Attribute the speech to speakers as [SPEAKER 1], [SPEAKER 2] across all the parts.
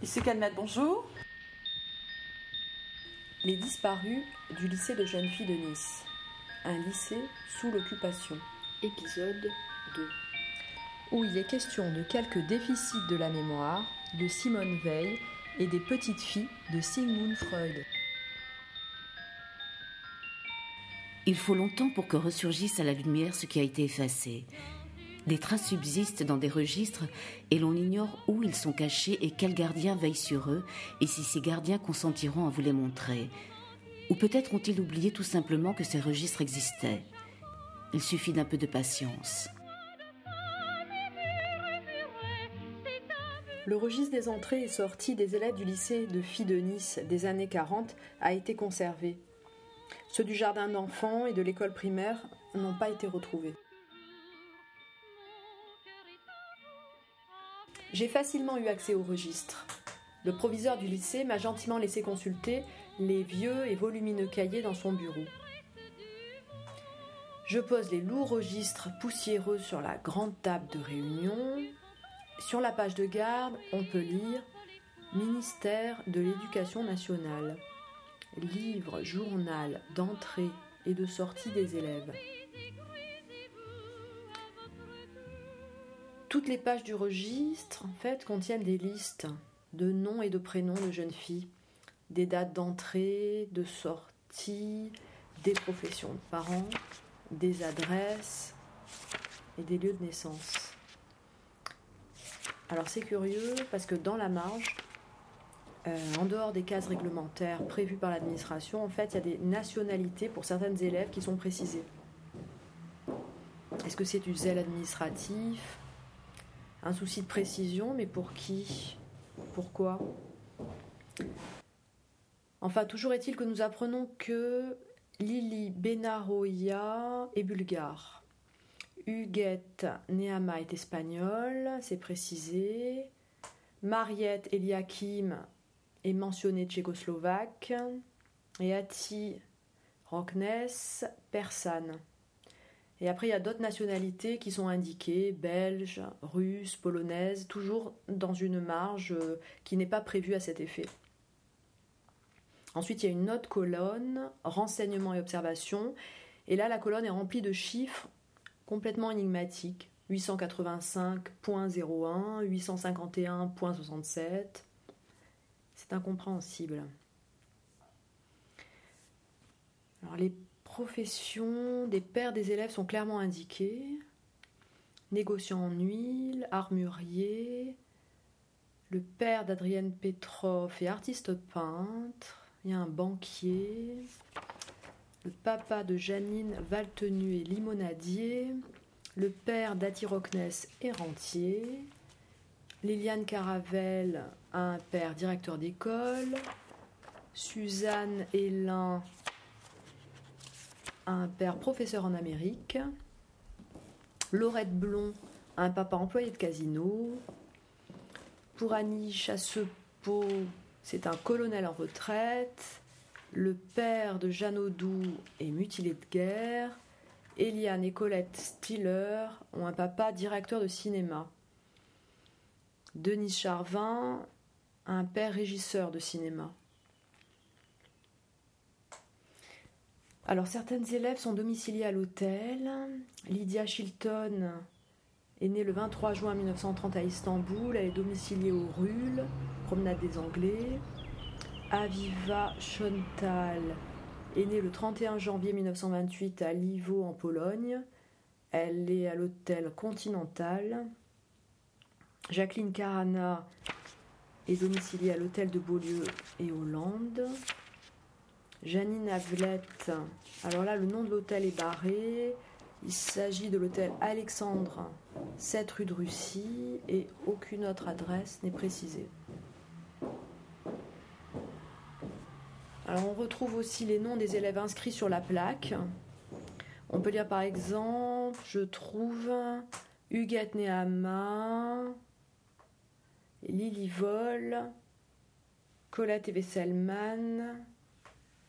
[SPEAKER 1] Lycée Calmette, bonjour.
[SPEAKER 2] Les disparus du lycée de jeunes filles de Nice. Un lycée sous l'occupation. Épisode 2. Où il est question de quelques déficits de la mémoire, de Simone Veil et des petites filles de Sigmund Freud.
[SPEAKER 3] Il faut longtemps pour que ressurgisse à la lumière ce qui a été effacé. Des traces subsistent dans des registres et l'on ignore où ils sont cachés et quels gardiens veillent sur eux et si ces gardiens consentiront à vous les montrer. Ou peut-être ont-ils oublié tout simplement que ces registres existaient. Il suffit d'un peu de patience.
[SPEAKER 2] Le registre des entrées et sorties des élèves du lycée de filles de Nice des années 40 a été conservé. Ceux du jardin d'enfants et de l'école primaire n'ont pas été retrouvés. J'ai facilement eu accès au registre. Le proviseur du lycée m'a gentiment laissé consulter les vieux et volumineux cahiers dans son bureau. Je pose les lourds registres poussiéreux sur la grande table de réunion. Sur la page de garde, on peut lire Ministère de l'Éducation nationale. Livre, journal d'entrée et de sortie des élèves. Toutes les pages du registre, en fait, contiennent des listes de noms et de prénoms de jeunes filles, des dates d'entrée, de sortie, des professions de parents, des adresses et des lieux de naissance. Alors c'est curieux parce que dans la marge, euh, en dehors des cases réglementaires prévues par l'administration, en fait, il y a des nationalités pour certaines élèves qui sont précisées. Est-ce que c'est du zèle administratif? Un souci de précision, mais pour qui? Pourquoi? Enfin, toujours est-il que nous apprenons que Lili Benaroya est bulgare. Huguette Neama est espagnole, c'est précisé. Mariette Eliakim est mentionnée tchécoslovaque. Et Ati Rockness, persane. Et après, il y a d'autres nationalités qui sont indiquées, belges, russes, polonaises, toujours dans une marge euh, qui n'est pas prévue à cet effet. Ensuite, il y a une autre colonne, renseignements et observations. Et là, la colonne est remplie de chiffres complètement énigmatiques. 885.01, 851.67. C'est incompréhensible. Alors les professions des pères des élèves sont clairement indiquées. Négociant en huile, armurier, le père d'Adrienne Petrov est artiste peintre, il y a un banquier, le papa de Janine Valtenu est limonadier, le père d'Ati est rentier, Liliane Caravelle a un père directeur d'école, Suzanne Hélin un père professeur en Amérique. Laurette Blond un papa employé de casino. Pour Annie Chassepeau, c'est un colonel en retraite. Le père de Jeanne Audoux est mutilé de guerre. Eliane et Colette Stiller ont un papa directeur de cinéma. Denis Charvin, un père régisseur de cinéma. Alors certaines élèves sont domiciliées à l'hôtel. Lydia Chilton est née le 23 juin 1930 à Istanbul. Elle est domiciliée au Rul, promenade des Anglais. Aviva Schontal est née le 31 janvier 1928 à Livo en Pologne. Elle est à l'hôtel Continental. Jacqueline Carana est domiciliée à l'hôtel de Beaulieu et Hollande. Janine Avelette. Alors là, le nom de l'hôtel est barré. Il s'agit de l'hôtel Alexandre, 7 rue de Russie, et aucune autre adresse n'est précisée. Alors on retrouve aussi les noms des élèves inscrits sur la plaque. On peut lire par exemple, je trouve Huguette Nehama, Lily Vol, Colette et Vesselman,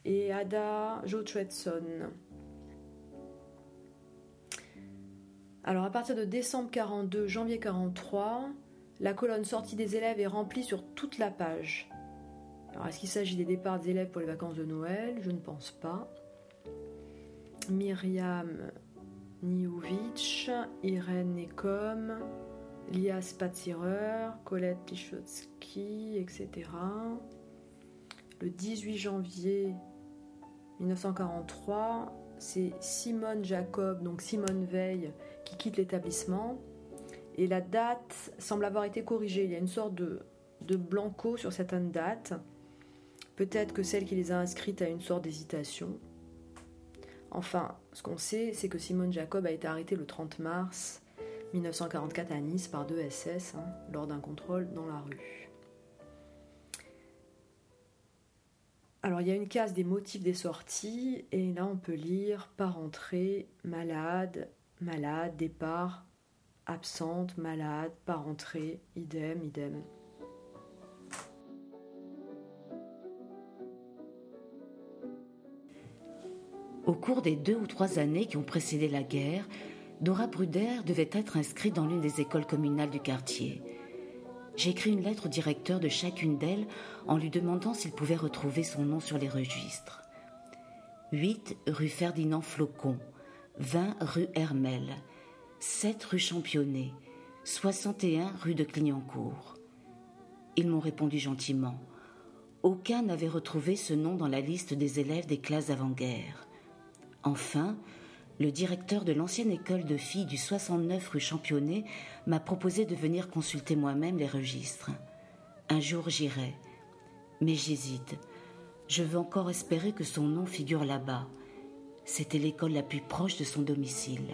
[SPEAKER 2] et Ada Jochwetson. Alors à partir de décembre 42, janvier 43, La colonne sortie des élèves est remplie sur toute la page. Alors, est-ce qu'il s'agit des départs des élèves pour les vacances de Noël? Je ne pense pas. Myriam Niouvic, Irène Nekom, Lia Spatsirer, Colette Tichotsky, etc. Le 18 janvier 1943, c'est Simone Jacob, donc Simone Veil, qui quitte l'établissement. Et la date semble avoir été corrigée. Il y a une sorte de, de blanco sur certaines dates. Peut-être que celle qui les a inscrites a une sorte d'hésitation. Enfin, ce qu'on sait, c'est que Simone Jacob a été arrêtée le 30 mars 1944 à Nice par deux SS hein, lors d'un contrôle dans la rue. Alors il y a une case des motifs des sorties et là on peut lire par entrée, malade, malade, départ, absente, malade, par entrée, idem, idem.
[SPEAKER 3] Au cours des deux ou trois années qui ont précédé la guerre, Dora Bruder devait être inscrite dans l'une des écoles communales du quartier. J'ai écrit une lettre au directeur de chacune d'elles en lui demandant s'il pouvait retrouver son nom sur les registres. 8 rue Ferdinand Flocon, 20 rue Hermel, 7 rue Championnet, 61 rue de Clignancourt. Ils m'ont répondu gentiment. Aucun n'avait retrouvé ce nom dans la liste des élèves des classes avant-guerre. Enfin, le directeur de l'ancienne école de filles du 69 rue Championnet m'a proposé de venir consulter moi-même les registres. Un jour j'irai, mais j'hésite. Je veux encore espérer que son nom figure là-bas. C'était l'école la plus proche de son domicile.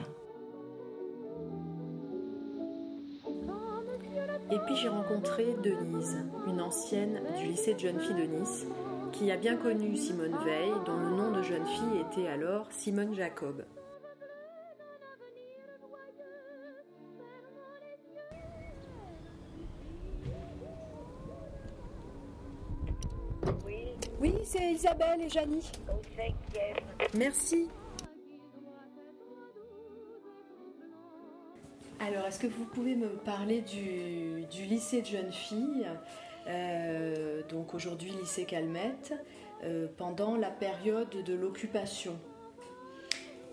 [SPEAKER 2] Et puis j'ai rencontré Denise, une ancienne du lycée de jeunes filles de Nice, qui a bien connu Simone Veil, dont le nom de jeune fille était alors Simone Jacob. Isabelle et Janie. Merci. Alors, est-ce que vous pouvez me parler du, lycée de jeunes filles, euh, donc aujourd'hui lycée Calmette, euh, pendant la période de l'occupation?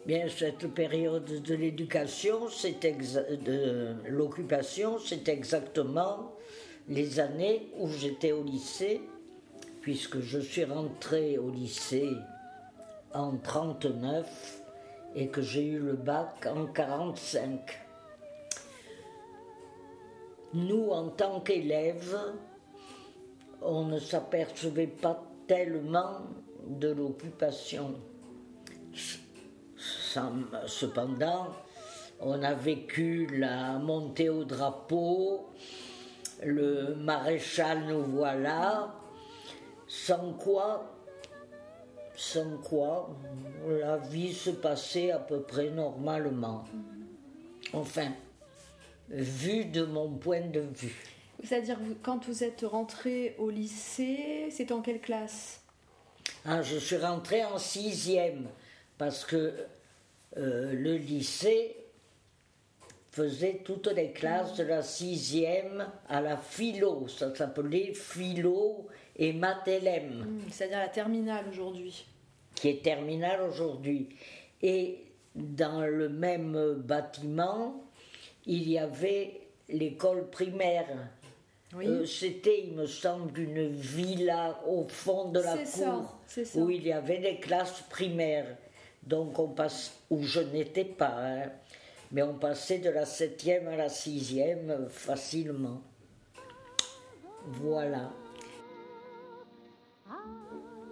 [SPEAKER 1] Bien, cette période de l'éducation, de l'occupation, c'est exactement les années où j'étais au lycée puisque je suis rentré au lycée en 39 et que j'ai eu le bac en 45. Nous, en tant qu'élèves, on ne s'apercevait pas tellement de l'occupation. Cependant, on a vécu la montée au drapeau, le maréchal nous voilà, sans quoi, sans quoi la vie se passait à peu près normalement. Enfin, vu de mon point de vue.
[SPEAKER 2] C'est-à-dire, quand vous êtes rentré au lycée, c'est en quelle classe?
[SPEAKER 1] Ah, Je suis rentré en sixième, parce que euh, le lycée faisait toutes les classes de la sixième à la philo. Ça s'appelait philo et Mathelem.
[SPEAKER 2] Hmm, c'est-à-dire la terminale aujourd'hui.
[SPEAKER 1] Qui est terminale aujourd'hui. Et dans le même bâtiment, il y avait l'école primaire. Euh, c'était, il me semble, une villa au fond de la cour où il y avait des classes primaires. Donc on passe, où je n'étais pas, hein. mais on passait de la septième à la sixième facilement. Voilà.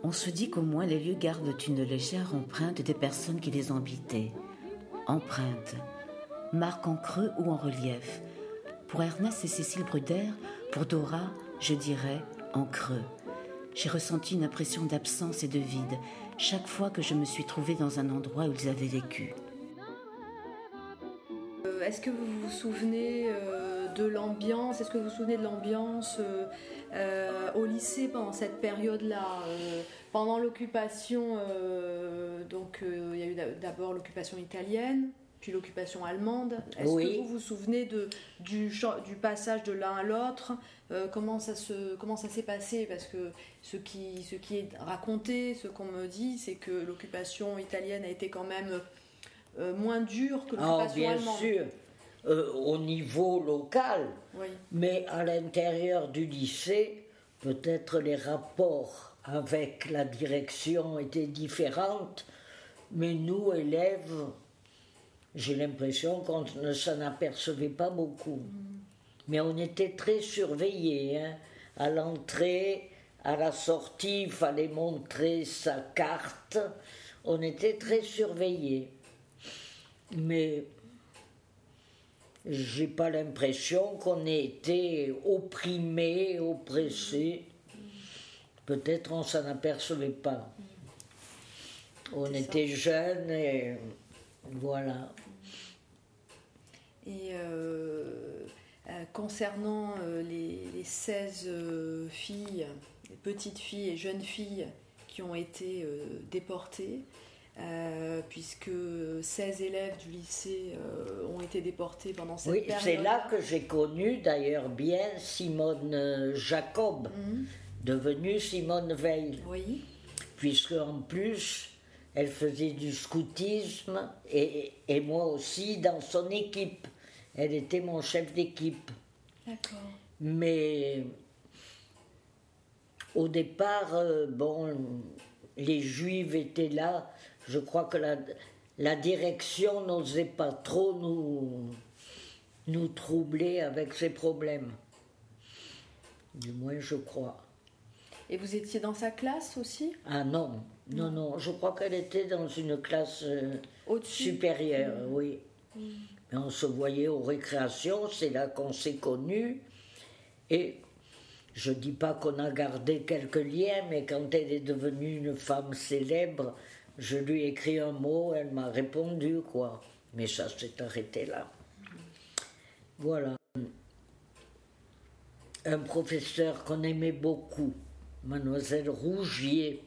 [SPEAKER 3] On se dit qu'au moins les lieux gardent une légère empreinte des personnes qui les habités. Empreinte, marque en creux ou en relief. Pour Ernest et Cécile Bruder, pour Dora, je dirais en creux. J'ai ressenti une impression d'absence et de vide chaque fois que je me suis trouvée dans un endroit où ils avaient vécu.
[SPEAKER 2] Euh, est-ce que vous vous souvenez euh, de l'ambiance Est-ce que vous vous souvenez de l'ambiance euh, euh, au lycée pendant cette période-là, euh, pendant l'occupation, donc il y a eu d'abord l'occupation italienne, puis l'occupation allemande. Est-ce que vous vous souvenez de, du, du passage de l'un à l'autre euh, Comment ça se comment ça s'est passé? Parce que ce qui, ce qui est raconté, ce qu'on me dit, c'est que l'occupation italienne a été quand même euh, moins dure que
[SPEAKER 1] ah,
[SPEAKER 2] l'occupation allemande.
[SPEAKER 1] Bien sûr, euh, au niveau local, mais à l'intérieur du lycée, peut-être les rapports avec la direction étaient différents, mais nous, élèves, j'ai l'impression qu'on ne s'en apercevait pas beaucoup. Mais on était très surveillés. Hein. À l'entrée, à la sortie, il fallait montrer sa carte. On était très surveillés. Mais j'ai pas l'impression qu'on ait été opprimés, oppressés. Peut-être on s'en apercevait pas. On était jeunes et voilà.
[SPEAKER 2] Et euh, euh, concernant euh, les, 16 filles, les petites filles et jeunes filles qui ont été déportées, puisque 16 élèves du lycée ont été déportés pendant cette période.
[SPEAKER 1] Oui, c'est là que j'ai connu d'ailleurs bien Simone Jacob, mhm. devenue Simone Veil.
[SPEAKER 2] Oui.
[SPEAKER 1] Puisque en plus, elle faisait du scoutisme et, et, moi aussi dans son équipe. Elle était mon chef d'équipe.
[SPEAKER 2] D'accord.
[SPEAKER 1] Mais au départ, euh, bon, les juifs étaient là. Je crois que la, la direction n'osait pas trop nous, nous troubler avec ses problèmes. Du moins, je crois.
[SPEAKER 2] Et vous étiez dans sa classe aussi?
[SPEAKER 1] Ah non, non, non, je crois qu'elle était dans une classe euh, supérieure, mmh. oui. Mmh. Mais on se voyait aux récréations, c'est là qu'on s'est connus. Et je dis pas qu'on a gardé quelques liens, mais quand elle est devenue une femme célèbre, je lui ai écrit un mot, elle m'a répondu, quoi. Mais ça s'est arrêté là. Voilà. Un professeur qu'on aimait beaucoup, mademoiselle Rougier,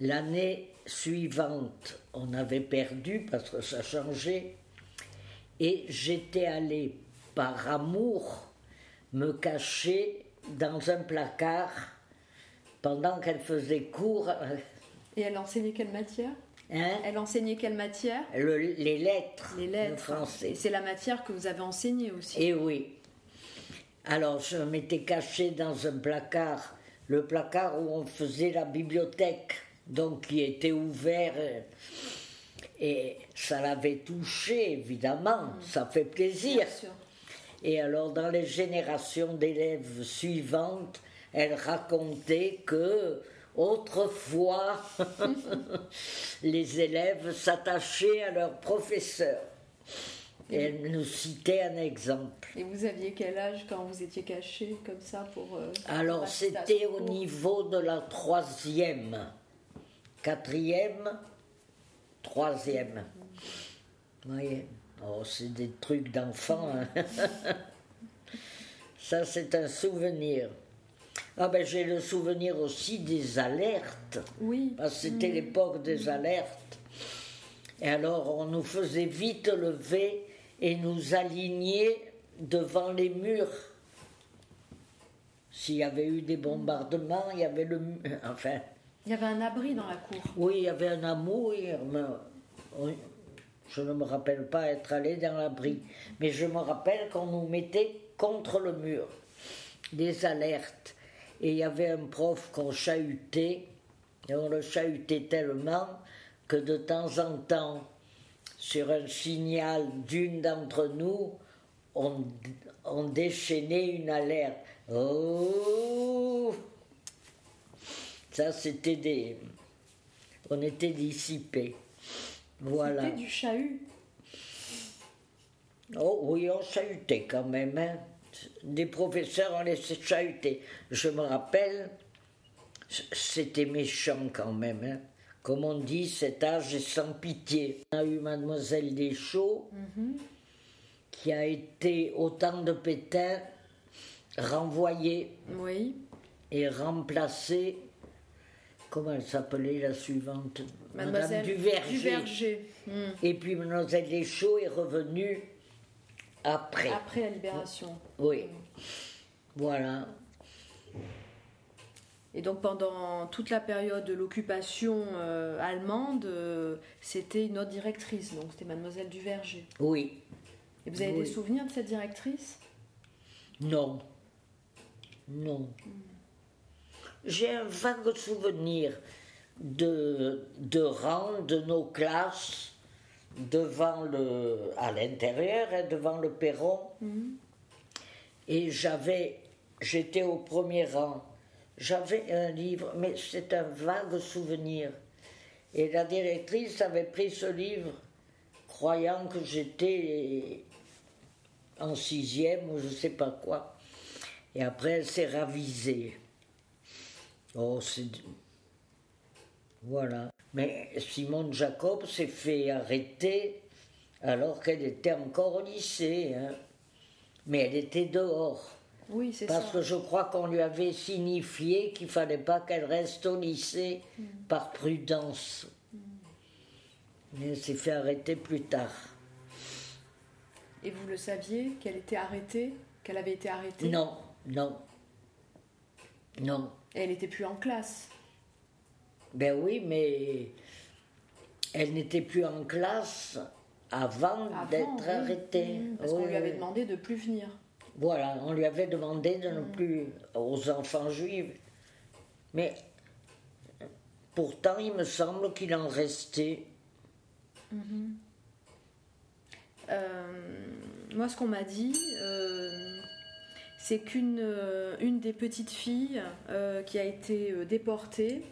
[SPEAKER 1] L'année suivante, on avait perdu parce que ça changeait. Et j'étais allée par amour me cacher dans un placard pendant qu'elle faisait cours.
[SPEAKER 2] Et elle enseignait quelle matière?
[SPEAKER 1] Hein?
[SPEAKER 2] Elle enseignait quelle matière?
[SPEAKER 1] Les lettres.
[SPEAKER 2] Les lettres.
[SPEAKER 1] Le français.
[SPEAKER 2] C'est la matière que vous avez enseignée aussi.
[SPEAKER 1] Et eh oui. Alors je m'étais cachée dans un placard, le placard où on faisait la bibliothèque donc qui était ouvert. Euh, et ça l'avait touché, évidemment, mm. ça fait plaisir. Et alors, dans les générations d'élèves suivantes, elle racontait que autrefois, les élèves s'attachaient à leur professeur. Et elle nous citait un exemple.
[SPEAKER 2] Et vous aviez quel âge quand vous étiez caché comme ça pour... Euh,
[SPEAKER 1] alors c'était au niveau de la troisième quatrième, troisième. Vous voyez Oh, c'est des trucs d'enfant. Hein. Ça, c'est un souvenir. Ah ben j'ai le souvenir aussi des alertes.
[SPEAKER 2] Oui.
[SPEAKER 1] Parce que c'était mm. l'époque des alertes. Et alors on nous faisait vite lever et nous aligner devant les murs. S'il y avait eu des bombardements, il y avait le enfin
[SPEAKER 2] il y avait un abri dans la cour.
[SPEAKER 1] Oui, il y avait un amour. Je ne me rappelle pas être allé dans l'abri, mais je me rappelle qu'on nous mettait contre le mur, des alertes. Et il y avait un prof qu'on chahutait, et on le chahutait tellement que de temps en temps, sur un signal d'une d'entre nous, on, on déchaînait une alerte. Oh ça, c'était des. On était dissipés. Voilà.
[SPEAKER 2] C'était du chahut.
[SPEAKER 1] Oh oui, on chahutait quand même. Hein. Des professeurs, on les chahutait. Je me rappelle, c'était méchant quand même. Hein. Comme on dit, cet âge est sans pitié. On a eu Mademoiselle Deschaux, mm qui a été, au temps de Pétain, renvoyée
[SPEAKER 2] oui.
[SPEAKER 1] et remplacée comment elle s'appelait la suivante?
[SPEAKER 2] Mademoiselle
[SPEAKER 1] Duverger.
[SPEAKER 2] Duverger. Hmm.
[SPEAKER 1] Et puis Mademoiselle Deschaux est revenue après.
[SPEAKER 2] Après la libération.
[SPEAKER 1] Oui. Voilà.
[SPEAKER 2] Et donc pendant toute la période de l'occupation euh, allemande, euh, c'était une autre directrice, donc c'était Mademoiselle Duverger.
[SPEAKER 1] Oui.
[SPEAKER 2] Et vous avez
[SPEAKER 1] Oui.
[SPEAKER 2] des souvenirs de cette directrice?
[SPEAKER 1] Non. Non. J'ai un vague souvenir de, de rang de nos classes devant le, à l'intérieur, hein, devant le perron. Et j'avais, j'étais au premier rang. J'avais un livre, mais c'est un vague souvenir. Et la directrice avait pris ce livre, croyant que j'étais en sixième ou je sais pas quoi. Et après, elle s'est ravisée. Oh, c'est. Voilà. Mais Simone Jacob s'est fait arrêter alors qu'elle était encore au lycée. hein. Mais elle était dehors.
[SPEAKER 2] Oui, c'est
[SPEAKER 1] Parce
[SPEAKER 2] ça.
[SPEAKER 1] que je crois qu'on lui avait signifié qu'il fallait pas qu'elle reste au lycée par prudence. Mais elle s'est fait arrêter plus tard.
[SPEAKER 2] Et vous le saviez qu'elle était arrêtée Qu'elle avait été arrêtée?
[SPEAKER 1] Non, non. Non.
[SPEAKER 2] Et elle n'était plus en classe?
[SPEAKER 1] Ben oui, mais elle n'était plus en classe avant,
[SPEAKER 2] Avant,
[SPEAKER 1] d'être
[SPEAKER 2] oui.
[SPEAKER 1] arrêtée.
[SPEAKER 2] Mhm, Parce
[SPEAKER 1] Oui,
[SPEAKER 2] qu'on lui avait demandé de plus venir.
[SPEAKER 1] Voilà, on lui avait demandé de ne plus aux enfants juifs. Mais pourtant, il me semble qu'il en restait.
[SPEAKER 2] Euh, moi, ce qu'on m'a dit, euh, c'est qu'une euh, une des petites filles qui a été déportée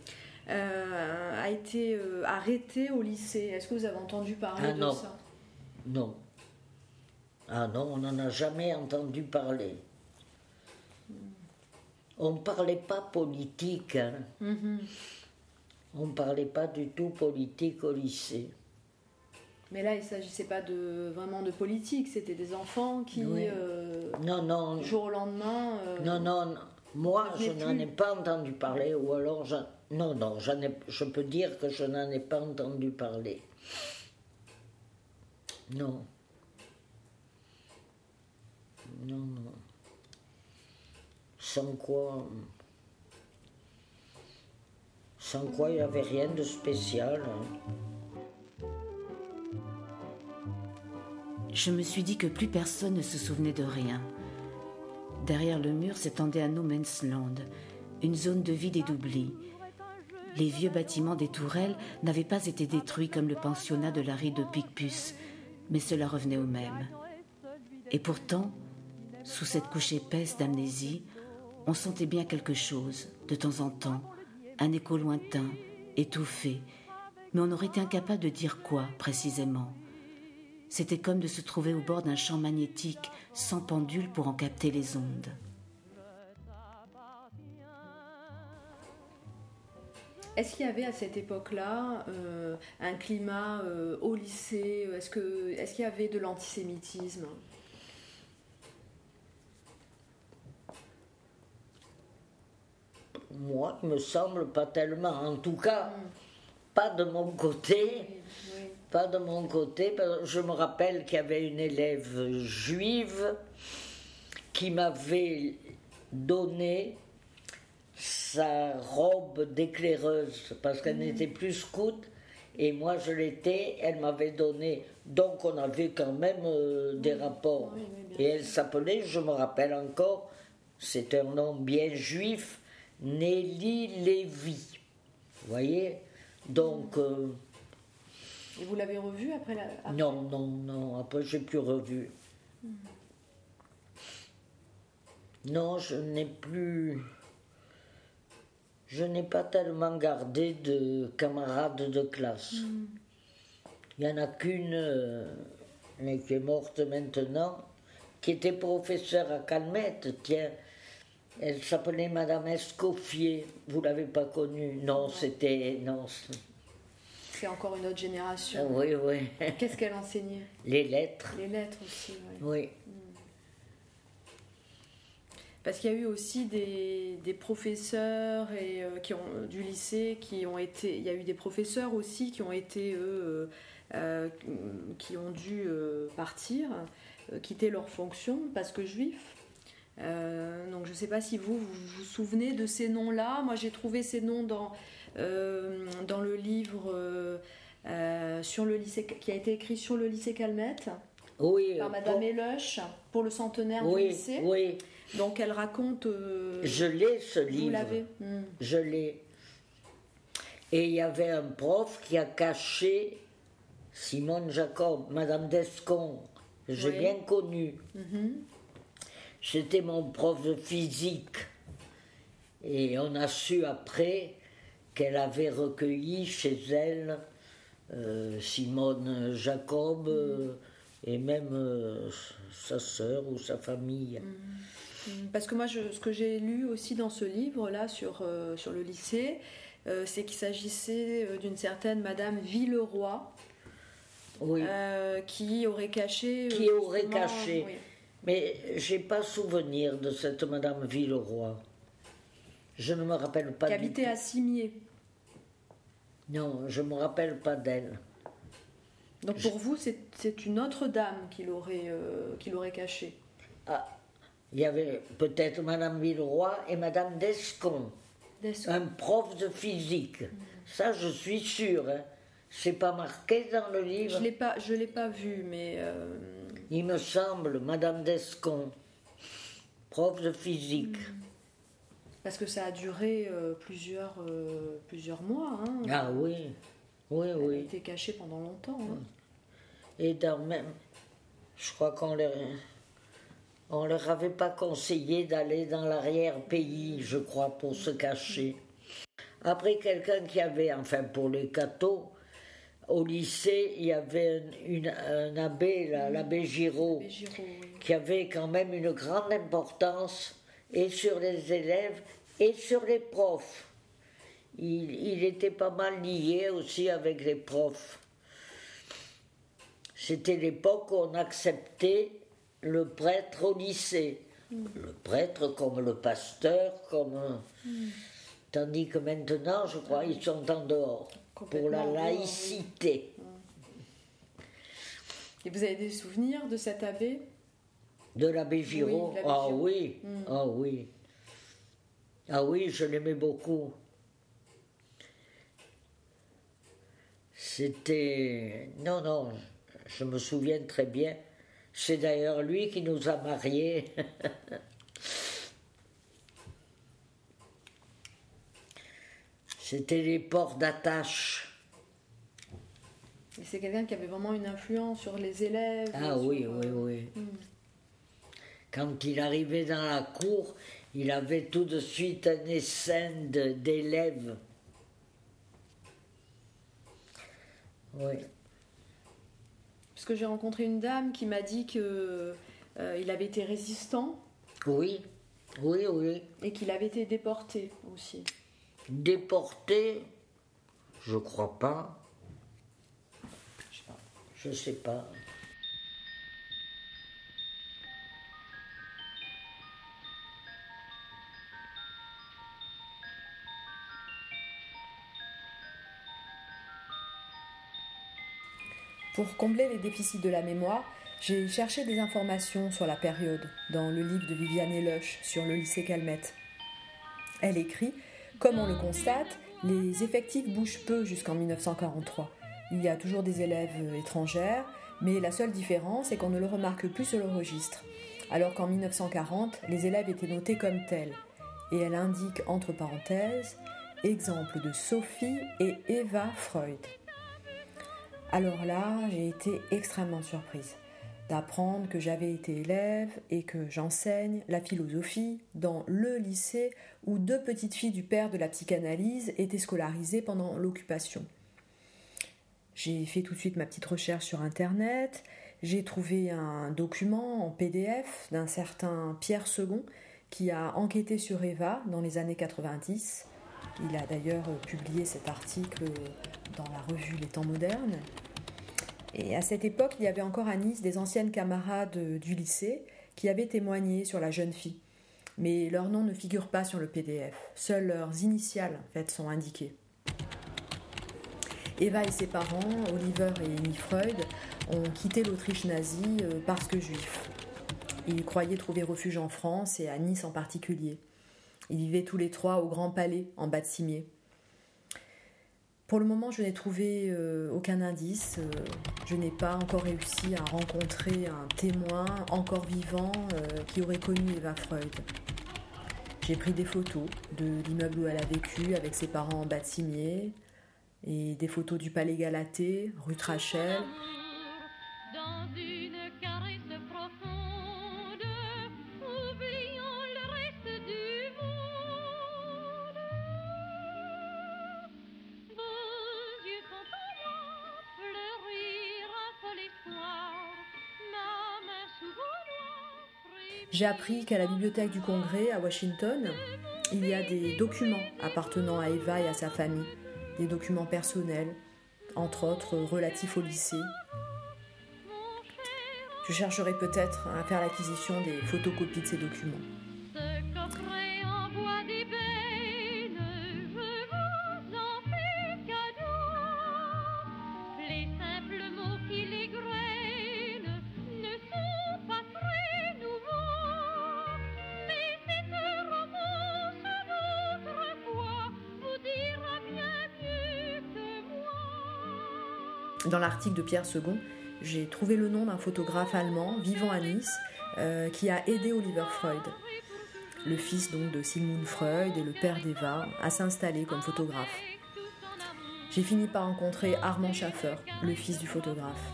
[SPEAKER 2] a été euh, arrêtée au lycée. Est-ce que vous avez entendu parler
[SPEAKER 1] Ah,
[SPEAKER 2] de
[SPEAKER 1] non.
[SPEAKER 2] ça?
[SPEAKER 1] Non. Ah non, on n'en a jamais entendu parler. On ne parlait pas politique. hein.
[SPEAKER 2] Mhm.
[SPEAKER 1] On ne parlait pas du tout politique au lycée.
[SPEAKER 2] Mais là, il ne s'agissait pas de, vraiment de politique, c'était des enfants qui,
[SPEAKER 1] Oui.
[SPEAKER 2] euh,
[SPEAKER 1] Non, non.
[SPEAKER 2] du jour au lendemain. euh,
[SPEAKER 1] Non, non, non. Moi je n'en ai pas entendu parler, ou alors j'en- non, non, j'en ai- je peux dire que je n'en ai pas entendu parler. Non. Non, non. Sans quoi. Sans quoi il n'y avait rien de spécial. hein.
[SPEAKER 3] Je me suis dit que plus personne ne se souvenait de rien. Derrière le mur s'étendait un no man's land, une zone de vide et d'oubli. Les vieux bâtiments des tourelles n'avaient pas été détruits comme le pensionnat de la rue de Picpus, mais cela revenait au même. Et pourtant, sous cette couche épaisse d'amnésie, on sentait bien quelque chose, de temps en temps, un écho lointain, étouffé, mais on aurait été incapable de dire quoi précisément. C'était comme de se trouver au bord d'un champ magnétique sans pendule pour en capter les ondes.
[SPEAKER 2] Est-ce qu'il y avait à cette époque-là euh, un climat euh, au lycée Est-ce que est-ce qu'il y avait de l'antisémitisme?
[SPEAKER 1] Moi, il me semble pas tellement. En tout cas, pas de mon côté.
[SPEAKER 2] Oui.
[SPEAKER 1] Pas de mon côté, je me rappelle qu'il y avait une élève juive qui m'avait donné sa robe d'éclaireuse, parce qu'elle n'était plus scout, et moi je l'étais, elle m'avait donné. Donc on avait quand même euh, des rapports.
[SPEAKER 2] oui, oui, bien
[SPEAKER 1] et elle s'appelait, je me rappelle encore, c'est un nom bien juif, Nelly Lévy. Vous voyez? Donc. euh,
[SPEAKER 2] Et vous l'avez revu après la après-
[SPEAKER 1] non, non, non. Après, j'ai plus revu. Non, je n'ai plus. Je n'ai pas tellement gardé de camarades de classe. Il n'y en a qu'une, euh, mais qui est morte maintenant, qui était professeure à Calmette. Tiens, elle s'appelait Madame Escoffier. Vous l'avez pas connue? Non, c'était. Non. C'est-
[SPEAKER 2] encore une autre génération.
[SPEAKER 1] Ah Oui, oui.
[SPEAKER 2] Qu'est-ce qu'elle enseignait
[SPEAKER 1] Les lettres.
[SPEAKER 2] Les lettres aussi. ouais.
[SPEAKER 1] Oui.
[SPEAKER 2] parce qu'il y a eu aussi des, des professeurs et, euh, qui ont, du lycée qui ont été. Il y a eu des professeurs aussi qui ont été, eux, euh, qui ont dû partir, quitter leur fonction parce que juifs. donc je ne sais pas si vous, vous vous souvenez de ces noms-là. Moi j'ai trouvé ces noms dans, dans le livre sur le lycée, qui a été écrit sur le lycée Calmette
[SPEAKER 1] oui,
[SPEAKER 2] par Madame pour... pour le centenaire
[SPEAKER 1] oui,
[SPEAKER 2] du lycée.
[SPEAKER 1] Oui.
[SPEAKER 2] Donc elle raconte. Euh,
[SPEAKER 1] je l'ai ce livre.
[SPEAKER 2] Vous l'avez hmm.
[SPEAKER 1] Je l'ai. Et il y avait un prof qui a caché Simone Jacob, Madame Descon. J'ai bien connu. Mhm. C'était mon prof de physique. Et on a su après qu'elle avait recueilli chez elle euh, Simone Jacob. Mhm et même euh, sa sœur ou sa famille.
[SPEAKER 2] Mm. Mm. Parce que moi, je, ce que j'ai lu aussi dans ce livre-là sur, euh, sur le lycée, euh, c'est qu'il s'agissait d'une certaine Madame Villeroy, oui. qui aurait caché.
[SPEAKER 1] Qui aurait caché. Oui. Mais j'ai pas souvenir de cette Madame Villeroy. Je ne me rappelle pas.
[SPEAKER 2] Qui habitait à Cimier.
[SPEAKER 1] Non, je ne me rappelle pas d'elle.
[SPEAKER 2] Donc pour vous, c'est une autre dame qui l'aurait euh, l'aurait caché.
[SPEAKER 1] Ah, il y avait peut-être Madame Villeroy et Madame Descon, un prof de physique. Mm. Ça, je suis sûre. Hein. C'est pas marqué dans le livre.
[SPEAKER 2] Je l'ai pas, je l'ai pas vu, mais. Euh,
[SPEAKER 1] il me semble, Madame Descon, prof de physique. Mm.
[SPEAKER 2] Parce que ça a duré euh, plusieurs, plusieurs mois. Hein.
[SPEAKER 1] Ah oui, oui,
[SPEAKER 2] Elle
[SPEAKER 1] oui.
[SPEAKER 2] A été cachée pendant longtemps. Hein.
[SPEAKER 1] Et dans même, je crois qu'on leur, on leur avait pas conseillé d'aller dans l'arrière-pays, je crois, pour se cacher. Après, quelqu'un qui avait, enfin pour les cathos, au lycée, il y avait une, un abbé, l'abbé Giraud, qui avait quand même une grande importance et sur les élèves et sur les profs. Il, il était pas mal lié aussi avec les profs. C'était l'époque où on acceptait le prêtre au lycée. Le prêtre comme le pasteur, comme. Tandis que maintenant, je crois, ils sont en dehors pour la laïcité.
[SPEAKER 2] Et vous avez des souvenirs de cet abbé?
[SPEAKER 1] De l'abbé Giraud Ah oui, hmm. ah oui. Ah oui, je l'aimais beaucoup. C'était. Non, non, je me souviens très bien. C'est d'ailleurs lui qui nous a mariés. C'était les ports d'attache.
[SPEAKER 2] Et c'est quelqu'un qui avait vraiment une influence sur les élèves.
[SPEAKER 1] Ah oui, oui, euh, oui. Hmm. Quand il arrivait dans la cour, il avait tout de suite un essaim d'élèves. Oui.
[SPEAKER 2] Parce que j'ai rencontré une dame qui m'a dit que euh, il avait été résistant.
[SPEAKER 1] Oui, oui, oui.
[SPEAKER 2] Et qu'il avait été déporté aussi.
[SPEAKER 1] Déporté? Je crois pas. Je sais pas. Je sais pas.
[SPEAKER 2] Pour combler les déficits de la mémoire, j'ai cherché des informations sur la période dans le livre de Viviane Eloche sur le lycée Calmette. Elle écrit Comme on le constate, les effectifs bougent peu jusqu'en 1943. Il y a toujours des élèves étrangères, mais la seule différence est qu'on ne le remarque plus sur le registre, alors qu'en 1940, les élèves étaient notés comme tels. Et elle indique entre parenthèses exemple de Sophie et Eva Freud. Alors là, j'ai été extrêmement surprise d'apprendre que j'avais été élève et que j'enseigne la philosophie dans le lycée où deux petites filles du père de la psychanalyse étaient scolarisées pendant l'occupation. J'ai fait tout de suite ma petite recherche sur Internet, j'ai trouvé un document en PDF d'un certain Pierre Second qui a enquêté sur Eva dans les années 90. Il a d'ailleurs publié cet article dans la revue Les Temps modernes. Et à cette époque, il y avait encore à Nice des anciennes camarades du lycée qui avaient témoigné sur la jeune fille. mais leurs noms ne figurent pas sur le PDF. Seules leurs initiales en sont indiquées. Eva et ses parents, Oliver et Amy Freud, ont quitté l'Autriche nazie euh, parce que juifs. Ils croyaient trouver refuge en France et à Nice en particulier. Ils vivaient tous les trois au Grand Palais, en bas de Cimier. Pour le moment, je n'ai trouvé euh, aucun indice. Euh, je n'ai pas encore réussi à rencontrer un témoin encore vivant qui aurait connu Eva Freud. J'ai pris des photos de l'immeuble où elle a vécu avec ses parents en bas de Cimier, et des photos du Palais Galatée, rue Trachel. J'ai appris qu'à la bibliothèque du Congrès à Washington, il y a des documents appartenant à Eva et à sa famille des documents personnels, entre autres relatifs au lycée. Je chercherai peut-être à faire l'acquisition des photocopies de ces documents. L'article de Pierre Second, j'ai trouvé le nom d'un photographe allemand vivant à Nice euh, qui a aidé Oliver Freud, le fils donc de Sigmund Freud et le père d'Eva, à s'installer comme photographe. J'ai fini par rencontrer Armand Schaffer, le fils du photographe.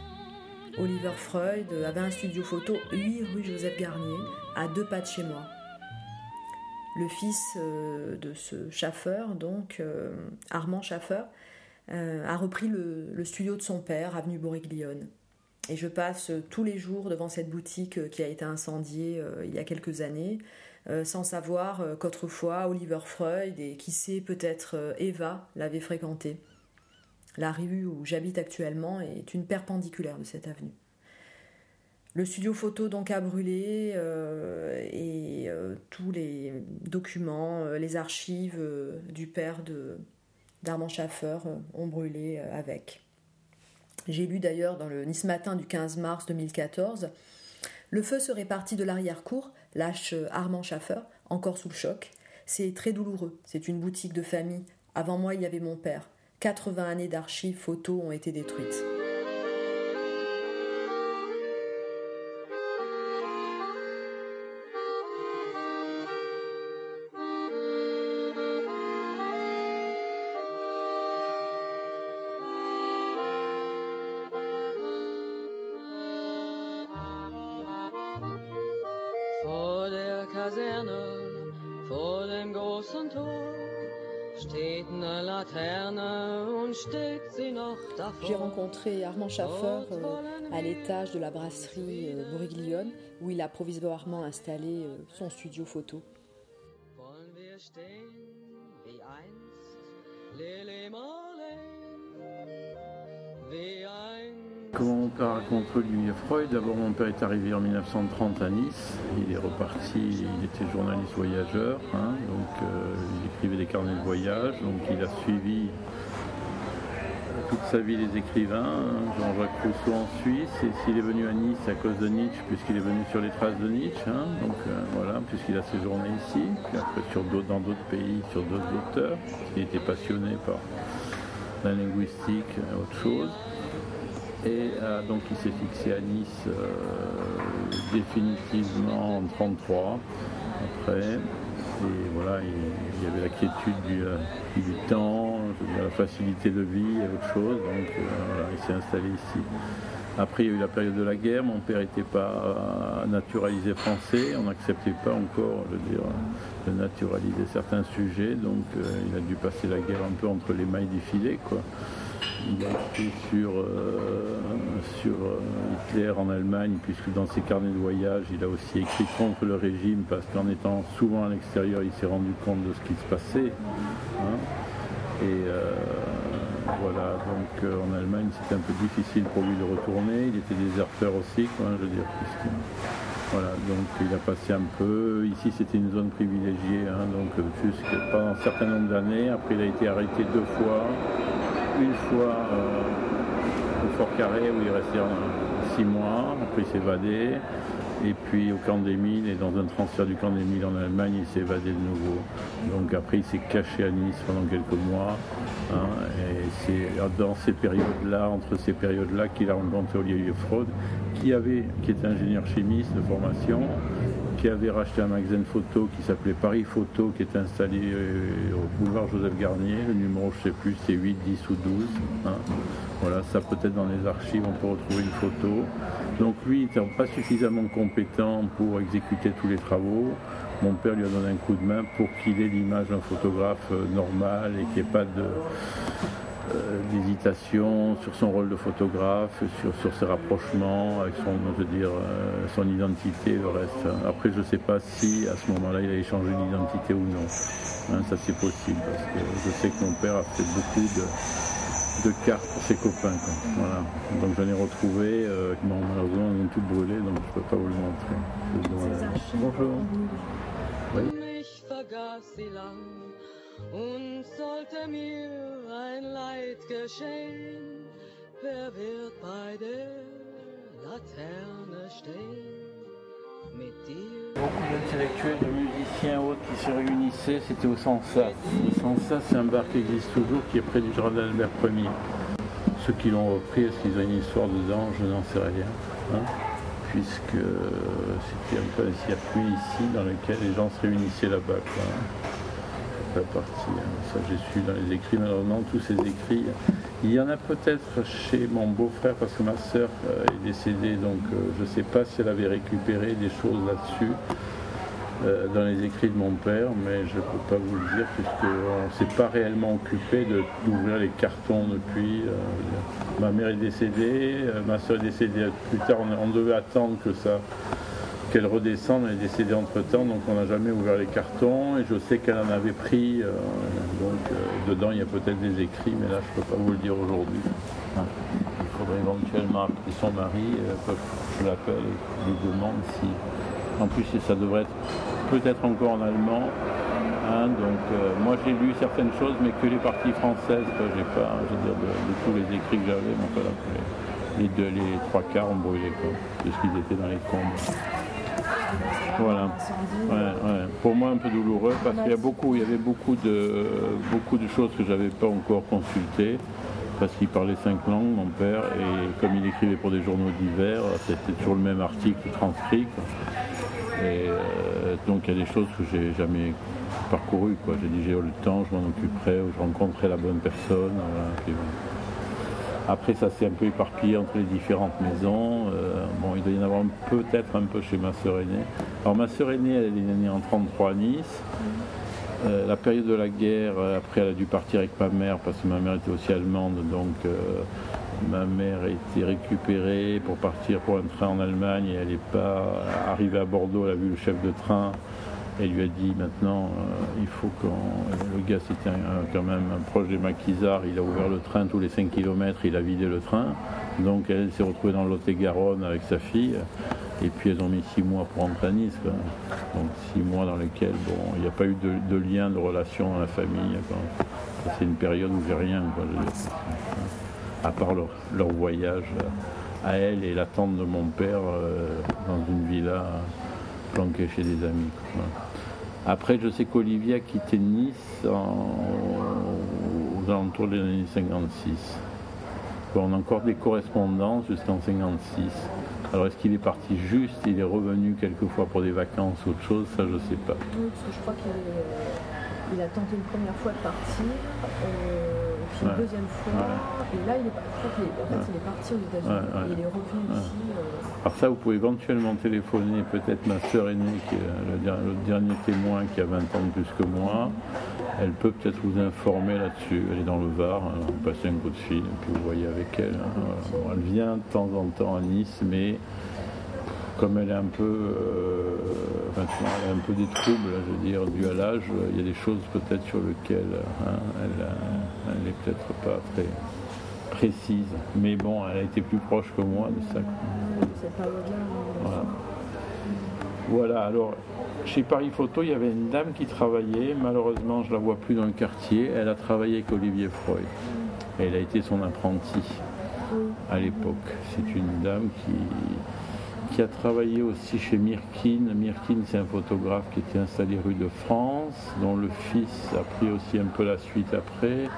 [SPEAKER 2] Oliver Freud avait un studio photo 8 rue Joseph Garnier, à deux pas de chez moi. Le fils euh, de ce Schaffer, donc euh, Armand Schaffer, a repris le, studio de son père, avenue Boriglione. Et je passe tous les jours devant cette boutique euh, qui a été incendiée euh, il y a quelques années, sans savoir qu'autrefois Oliver Freud et qui sait peut-être Eva l'avaient fréquenté. La rue où j'habite actuellement est une perpendiculaire de cette avenue. Le studio photo donc a brûlé et tous les documents, les archives du père de, d'Armand Schaffer euh, ont brûlé euh, avec. J'ai lu d'ailleurs dans le Nice Matin du 15 mars 2014 Le feu serait parti de l'arrière-cour, lâche euh, Armand Schaffer, encore sous le choc. C'est très douloureux, c'est une boutique de famille. Avant moi, il y avait mon père. 80 années d'archives photos ont été détruites. Rencontré Armand Schaffer euh, à l'étage de la brasserie euh, Boriglione où il a provisoirement installé euh, son studio photo.
[SPEAKER 4] Comment mon père raconte lui Freud? D'abord, mon père est arrivé en 1930 à Nice. Il est reparti, il était journaliste voyageur, hein, donc il écrivait des carnets de voyage. Donc il a suivi toute sa vie les écrivains, Jean-Jacques Rousseau en Suisse, et s'il est venu à Nice à cause de Nietzsche, puisqu'il est venu sur les traces de Nietzsche, hein. donc euh, voilà, puisqu'il a séjourné ici, puis après sur dans d'autres pays, sur d'autres auteurs, il était passionné par la linguistique, euh, autre chose. Et euh, donc il s'est fixé à Nice définitivement en 1933, après. Et voilà, il, y avait la quiétude du, euh, temps, la facilité de vie et autre chose. Donc euh, voilà, il s'est installé ici. Après, il y a eu la période de la guerre. Mon père n'était pas naturalisé français. On n'acceptait pas encore dire, de naturaliser certains sujets. Donc, euh, il a dû passer la guerre un peu entre les mailles du filet. Quoi. Il a écrit sur, euh, euh, Hitler en Allemagne, puisque dans ses carnets de voyage, il a aussi écrit contre le régime, parce qu'en étant souvent à l'extérieur, il s'est rendu compte de ce qui se passait. Hein. Et euh, voilà, donc en Allemagne, c'était un peu difficile pour lui de retourner. Il était déserteur aussi, quoi, je veux dire, Voilà, donc il a passé un peu. Ici, c'était une zone privilégiée, hein, donc pendant un certain nombre d'années. Après, il a été arrêté deux fois. Une fois euh, au Fort Carré, où il restait six mois. Après, il s'est évadé. Et puis au camp des mines, et dans un transfert du camp des mines en Allemagne, il s'est évadé de nouveau. Donc après, il s'est caché à Nice pendant quelques mois. Hein, et c'est dans ces périodes-là, entre ces périodes-là, qu'il a rencontré Olivier Fraude, qui, avait, qui était ingénieur chimiste de formation, qui avait racheté un magasin de photos qui s'appelait Paris Photo, qui était installé euh, au boulevard Joseph Garnier. Le numéro, je ne sais plus, c'est 8, 10 ou 12. Hein. Voilà, ça peut-être dans les archives, on peut retrouver une photo. Donc lui, n'étant pas suffisamment compétent pour exécuter tous les travaux, mon père lui a donné un coup de main pour qu'il ait l'image d'un photographe euh, normal et qu'il n'y ait pas euh, d'hésitation sur son rôle de photographe, sur, ses rapprochements avec son, je veux dire, euh, son identité, le reste. Après, je ne sais pas si à ce moment-là, il a échangé d'identité ou non. Hein, ça, c'est possible parce que je sais que mon père a fait beaucoup de, cartes pour ses copains. Voilà. Donc j'en ai retrouvé, euh, malheureusement ont tout brûlé, donc je ne peux pas vous le montrer. Bonjour. Beaucoup d'intellectuels, de musiciens autres qui se réunissaient, c'était au Sansa. Le Sansa, c'est un bar qui existe toujours, qui est près du jardin d'Albert Ier. Ceux qui l'ont repris, est-ce qu'ils ont une histoire dedans? Je n'en sais rien. Hein, puisque c'était un peu un circuit ici dans lequel les gens se réunissaient là-bas. Partie. Hein. J'ai su dans les écrits, malheureusement, tous ces écrits. Il y en a peut-être chez mon beau-frère, parce que ma sœur euh, est décédée, donc euh, je ne sais pas si elle avait récupéré des choses là-dessus. Euh, dans les écrits de mon père, mais je ne peux pas vous le dire puisqu'on ne s'est pas réellement occupé d'ouvrir les cartons depuis. ma mère est décédée, ma soeur est décédée plus tard, on devait attendre que ça qu'elle redescende, elle est décédée entre temps, donc on n'a jamais ouvert les cartons. Et je sais qu'elle en avait pris, euh, donc euh, dedans il y a peut-être des écrits, mais là je ne peux pas vous le dire aujourd'hui. Hein. Il faudrait éventuellement appeler son mari, euh, je l'appelle et lui demande si. En plus ça devrait être peut-être encore en allemand. Hein, donc moi j'ai lu certaines choses, mais que les parties françaises, j'ai pas, je veux dire, de, tous les écrits que j'avais, mais les, deux, les trois quarts ont brûlé, quoi, puisqu'ils étaient dans les combes. Voilà. Pour moi, un peu douloureux parce qu'il y, a beaucoup, il y avait beaucoup de, beaucoup de choses que je n'avais pas encore consultées parce qu'il parlait cinq langues, mon père, et comme il écrivait pour des journaux d'hiver, c'était toujours le même article transcrit. Et euh, donc il y a des choses que j'ai jamais parcourues. J'ai dit j'ai eu le temps, je m'en occuperai, ou je rencontrerai la bonne personne. Après, ça s'est un peu éparpillé entre les différentes maisons. Euh, bon, il doit y en avoir peut-être un peu chez ma sœur aînée. Alors, ma sœur aînée, elle est née en 33 à Nice. Euh, la période de la guerre, euh, après, elle a dû partir avec ma mère parce que ma mère était aussi allemande. Donc, ma mère a été récupérée pour partir pour un train en Allemagne et elle n'est pas arrivée à Bordeaux. Elle a vu le chef de train elle lui a dit maintenant, euh, il faut qu'on. Le gars, c'était quand même un proche des maquisards, il a ouvert le train tous les 5 km, il a vidé le train. Donc elle s'est retrouvée dans le Lot-et-Garonne avec sa fille. Et puis elles ont mis 6 mois pour rentrer à Nice. Donc 6 mois dans lesquels bon, il n'y a pas eu de, lien, de relation dans la famille. C'est une période où j'ai rien. À part leur, voyage à elle et l'attente de mon père euh, dans une villa planquée chez des amis. Après, je sais qu'Olivier a quitté Nice aux alentours des années 56. on a encore des correspondances jusqu'en 56. Alors est-ce qu'il est parti juste, il est revenu quelquefois pour des vacances ou autre chose, ça je sais pas.
[SPEAKER 2] Oui, parce que je crois qu'il a tenté une première fois de partir. Euh, une deuxième fois. Et là, il est, en fait, il est parti aux États-Unis. il est revenu ici. Euh.
[SPEAKER 4] Alors ça, vous pouvez éventuellement téléphoner peut-être ma sœur aînée, qui est le, dernier témoin qui a 20 ans de plus que moi. Elle peut peut-être vous informer là-dessus. Elle est dans le Var. Hein. Vous passez un coup de fil et puis vous voyez avec elle. Hein. Elle vient de temps en temps à Nice, mais comme elle est un peu, euh, un peu des troubles, je veux dire, dû à l'âge, il y a des choses peut-être sur lesquelles hein, elle, n'est peut-être pas très précise. Mais bon, elle a été plus proche que moi de ça.
[SPEAKER 2] Voilà.
[SPEAKER 4] Alors chez Paris Photo, il y avait une dame qui travaillait, malheureusement je ne la vois plus dans le quartier, elle a travaillé avec Olivier Freud. Elle a été son apprenti à l'époque. C'est une dame qui, qui a travaillé aussi chez Mirkin. Mirkin, c'est un photographe qui était installé rue de France, dont le fils a pris aussi un peu la suite après.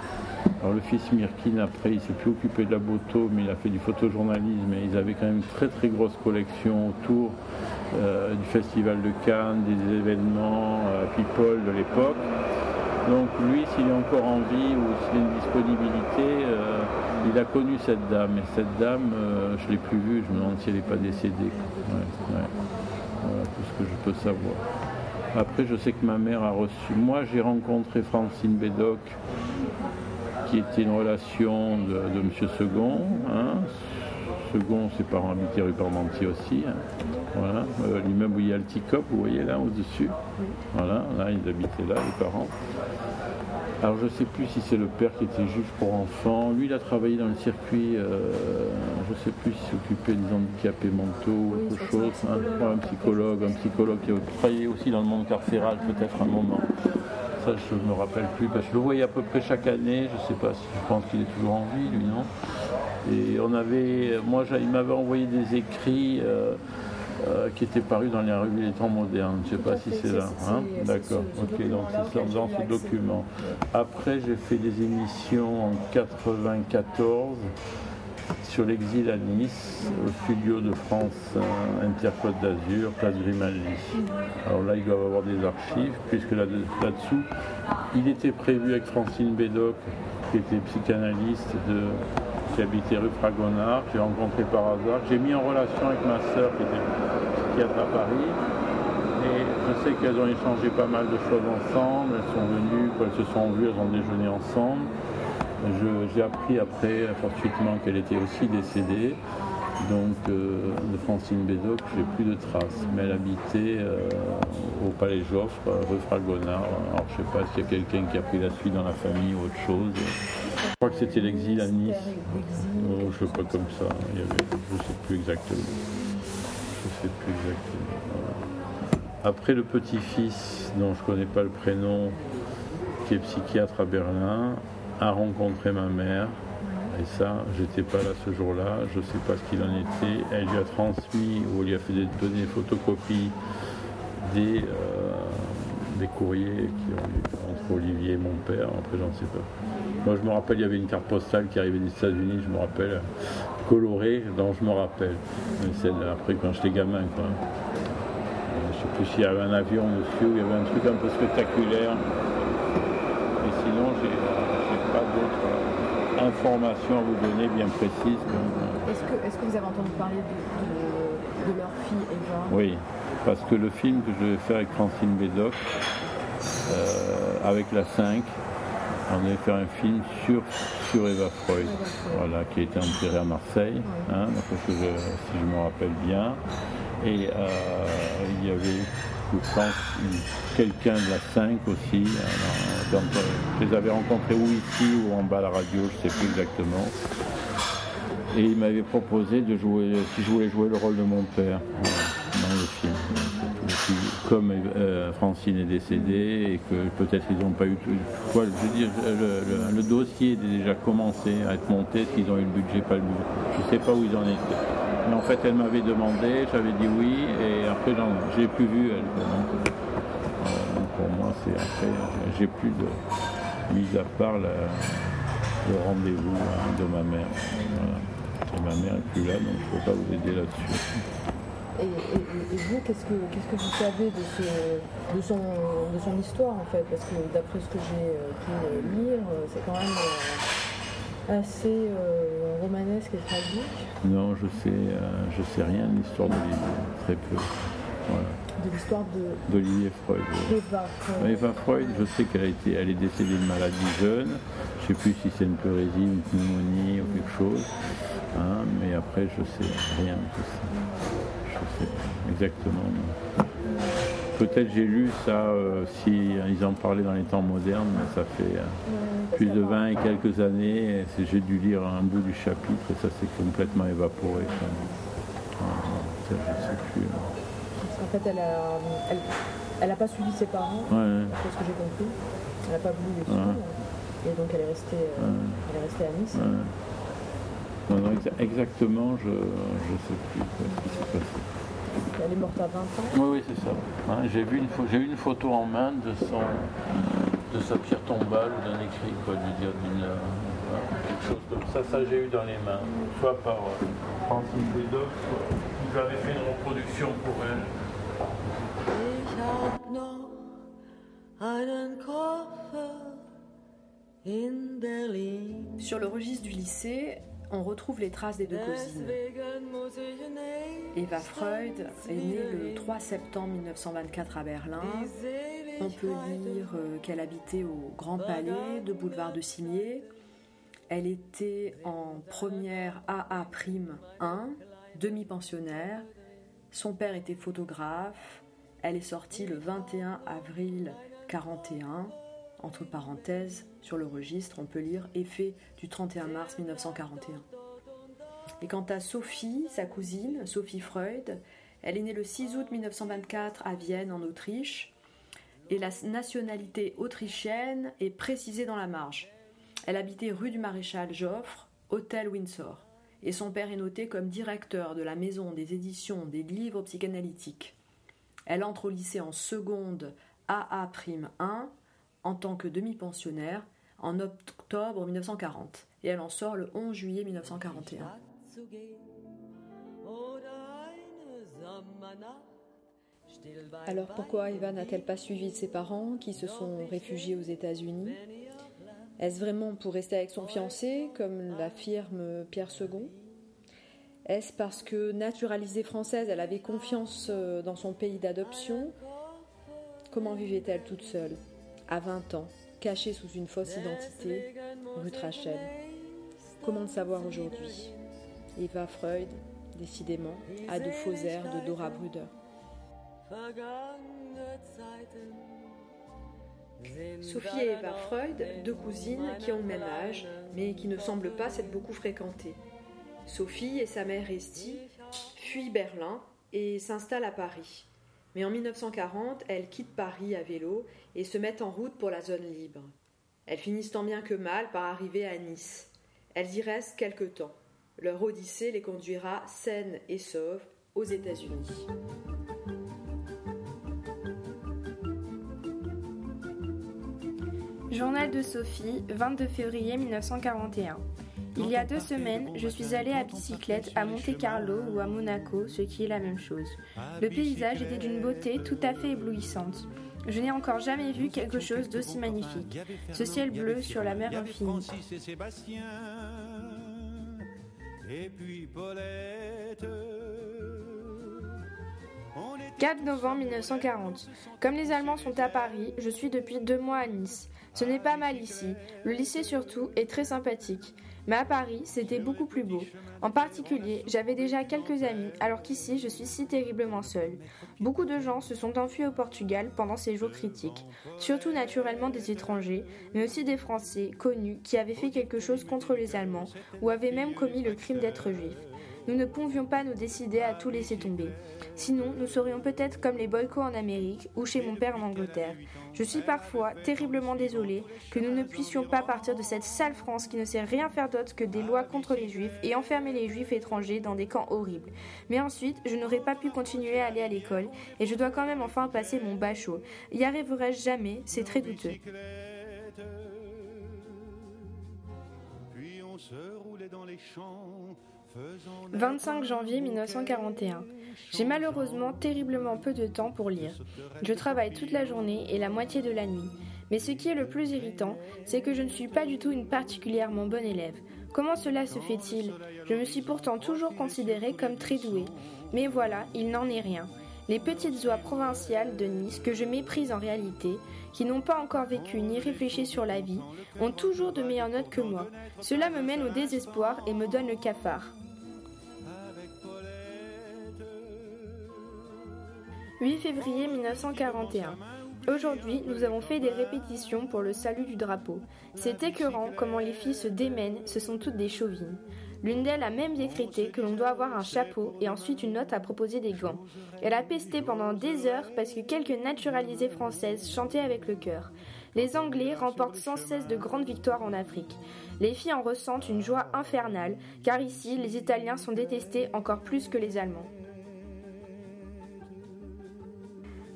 [SPEAKER 4] Alors le fils Mirkin, après, il s'est plus occupé de la moto, mais il a fait du photojournalisme et ils avaient quand même une très très grosse collection autour euh, du Festival de Cannes, des événements euh, People de l'époque. Donc lui, s'il est encore en vie ou s'il a une disponibilité, euh, il a connu cette dame. Et cette dame, je ne l'ai plus vue, je me demande si elle n'est pas décédée. Voilà tout ce que je peux savoir. Après, je sais que ma mère a reçu. Moi, j'ai rencontré Francine Bédoc, qui était une relation de, M. Second. Hein. Second, ses parents habitaient rue Parmentier aussi. Hein. Voilà. Euh, l'immeuble où il y a le Ticop, vous voyez là, au-dessus. Voilà, là, ils habitaient là, les parents. Alors je ne sais plus si c'est le père qui était juge pour enfants. Lui, il a travaillé dans le circuit, euh, je ne sais plus s'il s'occupait des handicapés mentaux ou autre chose. Un psychologue, un psychologue qui a travaillé aussi dans le monde carcéral peut-être un moment. Ça, je ne me rappelle plus. Parce que je le voyais à peu près chaque année. Je ne sais pas si je pense qu'il est toujours en vie, lui, non? Et on avait, moi, il m'avait envoyé des écrits. Euh, euh, qui étaient parus dans les revues des temps modernes. Je ne sais pas si c'est là. Hein D'accord, ok, donc c'est dans ce document. Après, j'ai fait des émissions en 94 sur l'exil à Nice, au studio de France euh, Intercôte d'Azur, place Grimaldi. Alors là, ils doivent avoir des archives, puisque là-dessous, il était prévu avec Francine Bédoc, qui était psychanalyste de qui habitait rue Fragonard, que j'ai rencontré par hasard. J'ai mis en relation avec ma sœur qui était psychiatre à Paris. Et je sais qu'elles ont échangé pas mal de choses ensemble. Elles sont venues, quand elles se sont vues, elles ont déjeuné ensemble. J'ai appris après, fortuitement, qu'elle était aussi décédée. Donc euh, de Francine Bédoc, j'ai plus de traces. Mais elle habitait euh, au Palais Joffre, rue Fragonard. Alors je sais pas s'il y a quelqu'un qui a pris la suite dans la famille ou autre chose. Je crois que c'était l'exil à Nice. Oh, je sais pas comme ça. Il y avait, je sais plus exactement. Plus exactement. Après le petit-fils, dont je connais pas le prénom, qui est psychiatre à Berlin, a rencontré ma mère. Et ça, j'étais pas là ce jour-là, je sais pas ce qu'il en était. Elle lui a transmis ou lui a fait des, donner des photocopies des, euh, des courriers qui ont entre Olivier et mon père. Après, j'en sais pas. Moi, je me rappelle, il y avait une carte postale qui arrivait des États-Unis, je me rappelle, colorée, dont je me rappelle. Celle après, quand j'étais gamin, quoi. Je sais plus s'il y avait un avion dessus, il y avait un truc un peu spectaculaire. Et sinon, j'ai pas d'autres informations à vous donner bien précises.
[SPEAKER 2] Est-ce que, vous avez entendu parler de, leur fille Eva?
[SPEAKER 4] Oui, parce que le film que je vais faire avec Francine Bédoc, euh, avec la 5, on devait faire un film sur, sur Eva Freud, Voilà, qui a été enterrée à Marseille, hein, si je me rappelle bien. Et euh, il y avait je pense, quelqu'un de la 5 aussi. Euh, je les avais rencontrés ou ici ou en bas à la radio, je ne sais plus exactement. Et il m'avait proposé de jouer, si je voulais jouer le rôle de mon père dans le film. Comme euh, Francine est décédée et que peut-être ils n'ont pas eu tout. je veux dire, le, dossier est déjà commencé à être monté, qu'ils ont eu le budget, pas le budget? Je ne sais pas où ils en étaient. Mais en fait, elle m'avait demandé, j'avais dit oui, et après, je l'ai plus vue, elle. Donc, euh, pour moi, c'est après, j'ai plus de. Mis à part le rendez-vous hein, de ma mère. Et ma mère n'est plus là, donc je ne peux pas vous aider là-dessus.
[SPEAKER 2] Et, vous, qu'est-ce que, que vous savez de, de, son, de son histoire en fait? Parce que d'après ce que j'ai euh, pu lire, euh, c'est quand même assez euh, romanesque et tragique
[SPEAKER 4] Non, je sais, euh, je sais rien de l'histoire d'Olivier, très peu.
[SPEAKER 2] De l'histoire de
[SPEAKER 4] d'Olivier Freud. Eva Freud. Eva Freud, je sais qu'elle a été, elle est décédée de maladie jeune. Je ne sais plus si c'est une pleurésie, une pneumonie ou quelque chose. Hein, mais après, je sais rien de tout ça. Je sais exactement peut-être j'ai lu ça, euh, si ils en parlaient dans les temps modernes, mais ça fait euh, plus de 20 et quelques années. J'ai dû lire un bout du chapitre et ça s'est complètement évaporé. Ça.
[SPEAKER 2] ne sera fait, elle a, elle, a pas suivi ses parents,
[SPEAKER 4] ouais.
[SPEAKER 2] ce que j'ai compris. Elle n'a pas voulu les suivre. Et donc elle est restée, euh, elle est restée à Nice.
[SPEAKER 4] Non, non, exactement, je ne sais plus ce qui s'est passé.
[SPEAKER 2] Elle est morte à 20 ans
[SPEAKER 4] Oui, oui, c'est ça. Hein, j'ai vu une, une photo en main de, son, de sa pierre tombale ou d'un écrit, quoi, je dire, d'une, euh, quelque chose comme ça. Ça, j'ai eu dans les mains, soit par euh, Francine Bédoc, soit j'avais fait une reproduction pour elle.
[SPEAKER 2] Sur le registre du lycée, on retrouve les traces des deux cousines. Eva Freud est née le 3 septembre 1924 à Berlin. On peut lire euh, qu'elle habitait au Grand Palais de boulevard de Cimier. Elle était en première AA'1, demi-pensionnaire. Son père était photographe. Elle est sortie le 21 avril 41. Entre parenthèses, sur le registre, on peut lire effet du 31 mars 1941. Et quant à Sophie, sa cousine, Sophie Freud, elle est née le 6 août 1924 à Vienne, en Autriche, et la nationalité autrichienne est précisée dans la marge. Elle habitait rue du Maréchal Joffre, hôtel Windsor, et son père est noté comme directeur de la maison des éditions des livres psychanalytiques. Elle entre au lycée en seconde AA'1 en tant que demi-pensionnaire en octobre 1940 et elle en sort le 11 juillet 1941. Alors pourquoi Eva n'a-t-elle pas suivi ses parents qui se sont réfugiés aux États-Unis? Est-ce vraiment pour rester avec son fiancé, comme l'affirme Pierre II Est-ce parce que naturalisée française, elle avait confiance euh, dans son pays d'adoption? Comment vivait-elle toute seule, à 20 ans, cachée sous une fausse identité, rue Trachel Comment le savoir aujourd'hui? Eva Freud, décidément, a de faux airs de Dora Bruder. Sophie et Eva Freud, deux cousines qui ont le même âge, mais qui ne semblent pas s'être beaucoup fréquentées. Sophie et sa mère Estie fuient Berlin et s'installent à Paris. Mais en 1940, elles quittent Paris à vélo et se mettent en route pour la zone libre. Elles finissent tant bien que mal par arriver à Nice. Elles y restent quelque temps. Leur odyssée les conduira saines et sauves aux États-Unis.
[SPEAKER 5] Journal de Sophie, 22 février 1941. Il y a deux semaines, je suis allée à bicyclette à Monte Carlo ou à Monaco, ce qui est la même chose. Le paysage était d'une beauté tout à fait éblouissante. Je n'ai encore jamais vu quelque chose d'aussi magnifique. Ce ciel bleu sur la mer infinie. 4 novembre 1940. Comme les Allemands sont à Paris, je suis depuis deux mois à Nice. Ce n'est pas mal ici. Le lycée surtout est très sympathique. Mais à Paris, c'était beaucoup plus beau. En particulier, j'avais déjà quelques amis, alors qu'ici, je suis si terriblement seule. Beaucoup de gens se sont enfuis au Portugal pendant ces jours critiques, surtout naturellement des étrangers, mais aussi des Français connus qui avaient fait quelque chose contre les Allemands ou avaient même commis le crime d'être juifs nous ne pouvions pas nous décider à tout laisser tomber. Sinon, nous serions peut-être comme les boycotts en Amérique ou chez mon père en Angleterre. Je suis parfois terriblement désolée que nous ne puissions pas partir de cette sale France qui ne sait rien faire d'autre que des lois contre les juifs et enfermer les juifs étrangers dans des camps horribles. Mais ensuite, je n'aurais pas pu continuer à aller à l'école et je dois quand même enfin passer mon bachot. Y arriverai-je jamais C'est très douteux. Puis on se roulait dans les champs 25 janvier 1941. J'ai malheureusement terriblement peu de temps pour lire. Je travaille toute la journée et la moitié de la nuit. Mais ce qui est le plus irritant, c'est que je ne suis pas du tout une particulièrement bonne élève. Comment cela se fait-il? Je me suis pourtant toujours considérée comme très douée. Mais voilà, il n'en est rien. Les petites oies provinciales de Nice, que je méprise en réalité, qui n'ont pas encore vécu ni réfléchi sur la vie, ont toujours de meilleures notes que moi. Cela me mène au désespoir et me donne le cafard. 8 février 1941. Aujourd'hui, nous avons fait des répétitions pour le salut du drapeau. C'est écœurant comment les filles se démènent, ce sont toutes des chauvines. L'une d'elles a même décrété que l'on doit avoir un chapeau et ensuite une note à proposer des gants. Elle a pesté pendant des heures parce que quelques naturalisées françaises chantaient avec le cœur. Les Anglais remportent sans cesse de grandes victoires en Afrique. Les filles en ressentent une joie infernale, car ici, les Italiens sont détestés encore plus que les Allemands.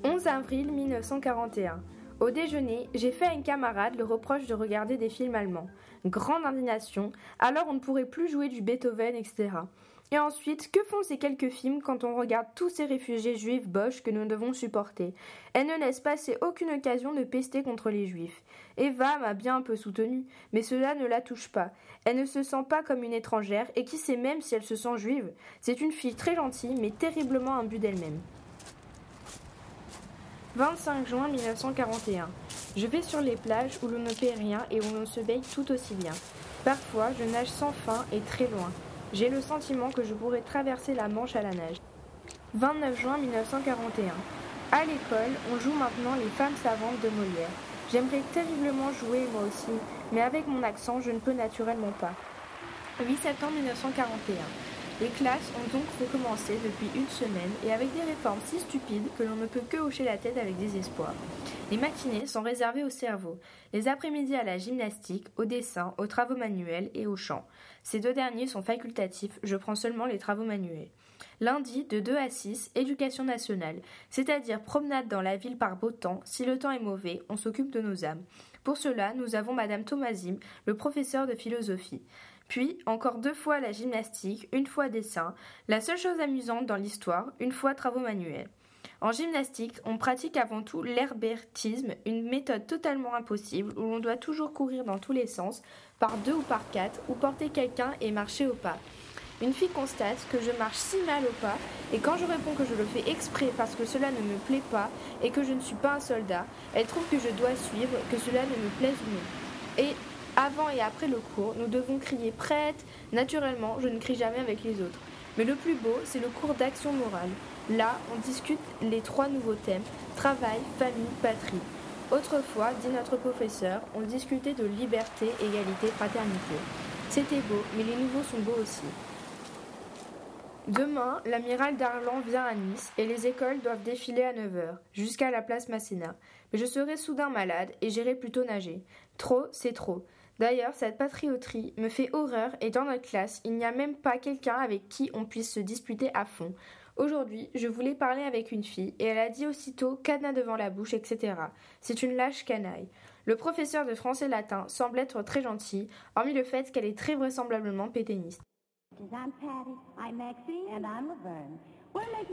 [SPEAKER 5] 11 avril 1941. Au déjeuner, j'ai fait à une camarade le reproche de regarder des films allemands. Grande indignation, alors on ne pourrait plus jouer du Beethoven, etc. Et ensuite, que font ces quelques films quand on regarde tous ces réfugiés juifs boches que nous devons supporter? Elle ne laisse passer aucune occasion de pester contre les juifs. Eva m'a bien un peu soutenue, mais cela ne la touche pas. Elle ne se sent pas comme une étrangère, et qui sait même si elle se sent juive? C'est une fille très gentille, mais terriblement imbue d'elle-même. 25 juin 1941. Je vais sur les plages où l'on ne paie rien et où l'on se baigne tout aussi bien. Parfois, je nage sans fin et très loin. J'ai le sentiment que je pourrais traverser la Manche à la nage. 29 juin 1941. À l'école, on joue maintenant les femmes savantes de Molière. J'aimerais terriblement jouer moi aussi, mais avec mon accent, je ne peux naturellement pas. 8 septembre 1941. Les classes ont donc recommencé depuis une semaine et avec des réformes si stupides que l'on ne peut que hocher la tête avec désespoir. Les matinées sont réservées au cerveau, les après-midi à la gymnastique, au dessin, aux travaux manuels et au chant. Ces deux derniers sont facultatifs, je prends seulement les travaux manuels. Lundi, de 2 à 6, éducation nationale, c'est-à-dire promenade dans la ville par beau temps. Si le temps est mauvais, on s'occupe de nos âmes. Pour cela, nous avons Madame Thomasim, le professeur de philosophie. Puis, encore deux fois la gymnastique, une fois dessin, la seule chose amusante dans l'histoire, une fois travaux manuels. En gymnastique, on pratique avant tout l'herbertisme, une méthode totalement impossible où l'on doit toujours courir dans tous les sens, par deux ou par quatre, ou porter quelqu'un et marcher au pas. Une fille constate que je marche si mal au pas, et quand je réponds que je le fais exprès parce que cela ne me plaît pas et que je ne suis pas un soldat, elle trouve que je dois suivre, que cela ne me plaise ou non. Et avant et après le cours, nous devons crier prête. Naturellement, je ne crie jamais avec les autres. Mais le plus beau, c'est le cours d'action morale. Là, on discute les trois nouveaux thèmes travail, famille, patrie. Autrefois, dit notre professeur, on discutait de liberté, égalité, fraternité. C'était beau, mais les nouveaux sont beaux aussi. Demain, l'amiral Darlan vient à Nice et les écoles doivent défiler à 9h, jusqu'à la place Masséna. Mais je serai soudain malade et j'irai plutôt nager. Trop, c'est trop. D'ailleurs, cette patrioterie me fait horreur et dans notre classe, il n'y a même pas quelqu'un avec qui on puisse se disputer à fond. Aujourd'hui, je voulais parler avec une fille et elle a dit aussitôt cadenas devant la bouche, etc. C'est une lâche canaille. Le professeur de français latin semble être très gentil, hormis le fait qu'elle est très vraisemblablement pétainiste.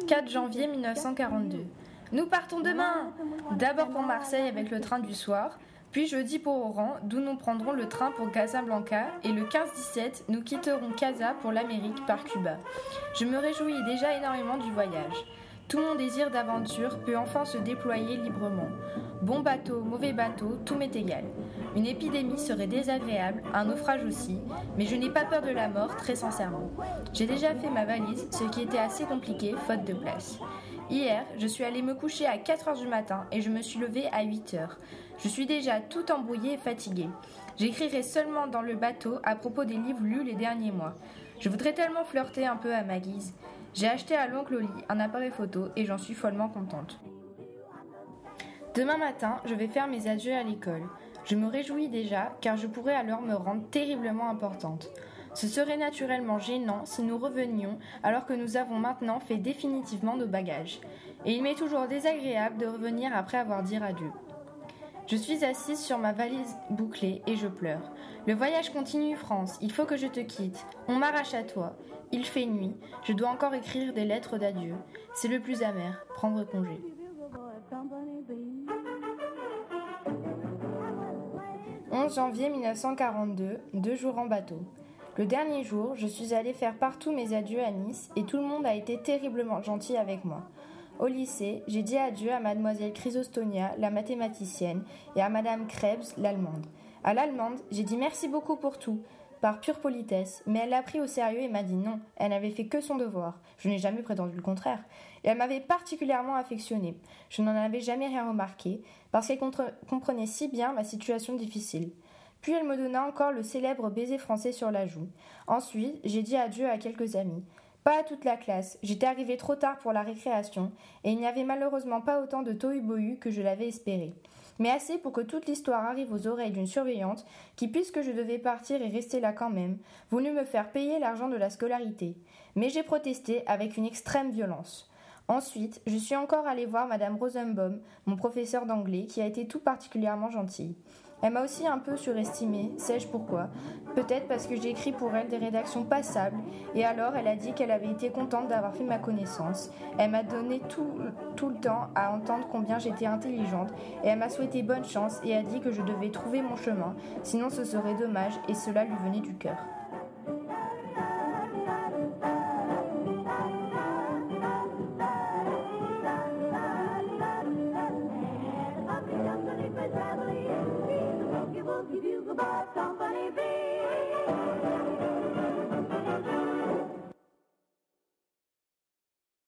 [SPEAKER 5] 4 janvier 1942. Nous partons demain D'abord pour Marseille avec le train du soir, puis jeudi pour Oran, d'où nous prendrons le train pour Casablanca, et le 15-17, nous quitterons Casa pour l'Amérique par Cuba. Je me réjouis déjà énormément du voyage. Tout mon désir d'aventure peut enfin se déployer librement. Bon bateau, mauvais bateau, tout m'est égal. Une épidémie serait désagréable, un naufrage aussi, mais je n'ai pas peur de la mort, très sincèrement. J'ai déjà fait ma valise, ce qui était assez compliqué, faute de place. Hier, je suis allée me coucher à 4 heures du matin et je me suis levée à 8 heures. Je suis déjà tout embrouillée et fatiguée. J'écrirai seulement dans le bateau à propos des livres lus les derniers mois. Je voudrais tellement flirter un peu à ma guise. J'ai acheté à l'oncle Oli un appareil photo et j'en suis follement contente. Demain matin, je vais faire mes adieux à l'école. Je me réjouis déjà car je pourrais alors me rendre terriblement importante. Ce serait naturellement gênant si nous revenions alors que nous avons maintenant fait définitivement nos bagages. Et il m'est toujours désagréable de revenir après avoir dit adieu. Je suis assise sur ma valise bouclée et je pleure. Le voyage continue, France. Il faut que je te quitte. On m'arrache à toi. Il fait nuit. Je dois encore écrire des lettres d'adieu. C'est le plus amer, prendre congé. 11 janvier 1942, deux jours en bateau. Le dernier jour, je suis allée faire partout mes adieux à Nice et tout le monde a été terriblement gentil avec moi. Au lycée, j'ai dit adieu à mademoiselle Chrysostonia, la mathématicienne, et à madame Krebs, l'allemande. À l'allemande, j'ai dit merci beaucoup pour tout, par pure politesse, mais elle l'a pris au sérieux et m'a dit non, elle n'avait fait que son devoir. Je n'ai jamais prétendu le contraire. Et elle m'avait particulièrement affectionnée. Je n'en avais jamais rien remarqué, parce qu'elle comprenait si bien ma situation difficile. Puis elle me donna encore le célèbre baiser français sur la joue. Ensuite, j'ai dit adieu à quelques amis. Pas à toute la classe, j'étais arrivée trop tard pour la récréation, et il n'y avait malheureusement pas autant de tohu-bohu que je l'avais espéré. Mais assez pour que toute l'histoire arrive aux oreilles d'une surveillante qui, puisque je devais partir et rester là quand même, voulut me faire payer l'argent de la scolarité. Mais j'ai protesté avec une extrême violence. Ensuite, je suis encore allée voir Madame Rosenbaum, mon professeur d'anglais, qui a été tout particulièrement gentille. Elle m'a aussi un peu surestimée, sais-je pourquoi Peut-être parce que j'ai écrit pour elle des rédactions passables, et alors elle a dit qu'elle avait été contente d'avoir fait ma connaissance. Elle m'a donné tout, tout le temps à entendre combien j'étais intelligente, et elle m'a souhaité bonne chance et a dit que je devais trouver mon chemin, sinon ce serait dommage, et cela lui venait du cœur.